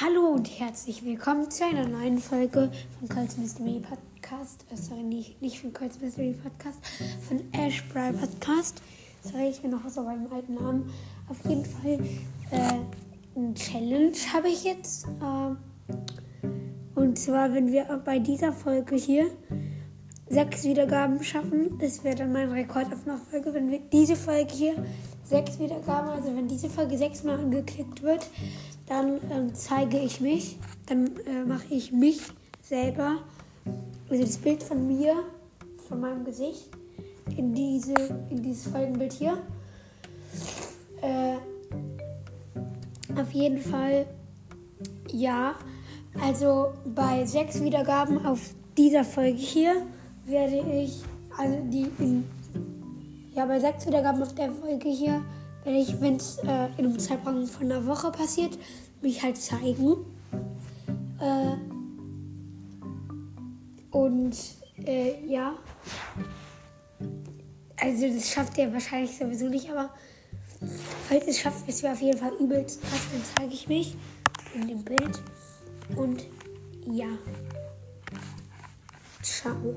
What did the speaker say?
Hallo und herzlich willkommen zu einer neuen Folge von Colts Mystery Podcast. Äh, sorry, nicht, nicht von Colts Mystery Podcast, von Ash Bry Podcast. Sorry, ich bin noch so beim alten Namen. Auf jeden Fall äh, ein Challenge habe ich jetzt. Äh, und zwar, wenn wir bei dieser Folge hier sechs Wiedergaben schaffen, das wäre dann mein Rekord auf Nachfolge, wenn wir diese Folge hier sechs Wiedergaben, also wenn diese Folge sechsmal angeklickt wird, dann ähm, zeige ich mich, dann äh, mache ich mich selber, also das Bild von mir, von meinem Gesicht, in, diese, in dieses Folgenbild hier. Äh, auf jeden Fall, ja, also bei sechs Wiedergaben auf dieser Folge hier werde ich, also die in, ja, bei sechs Wiedergaben auf der Folge hier werde ich, wenn es äh, in einem Zeitraum von einer Woche passiert, mich halt zeigen. Äh, und äh, ja. Also das schafft er wahrscheinlich sowieso nicht, aber falls es schafft, ist wir auf jeden Fall übelst krass, dann zeige ich mich in dem Bild. Und ja. Ciao.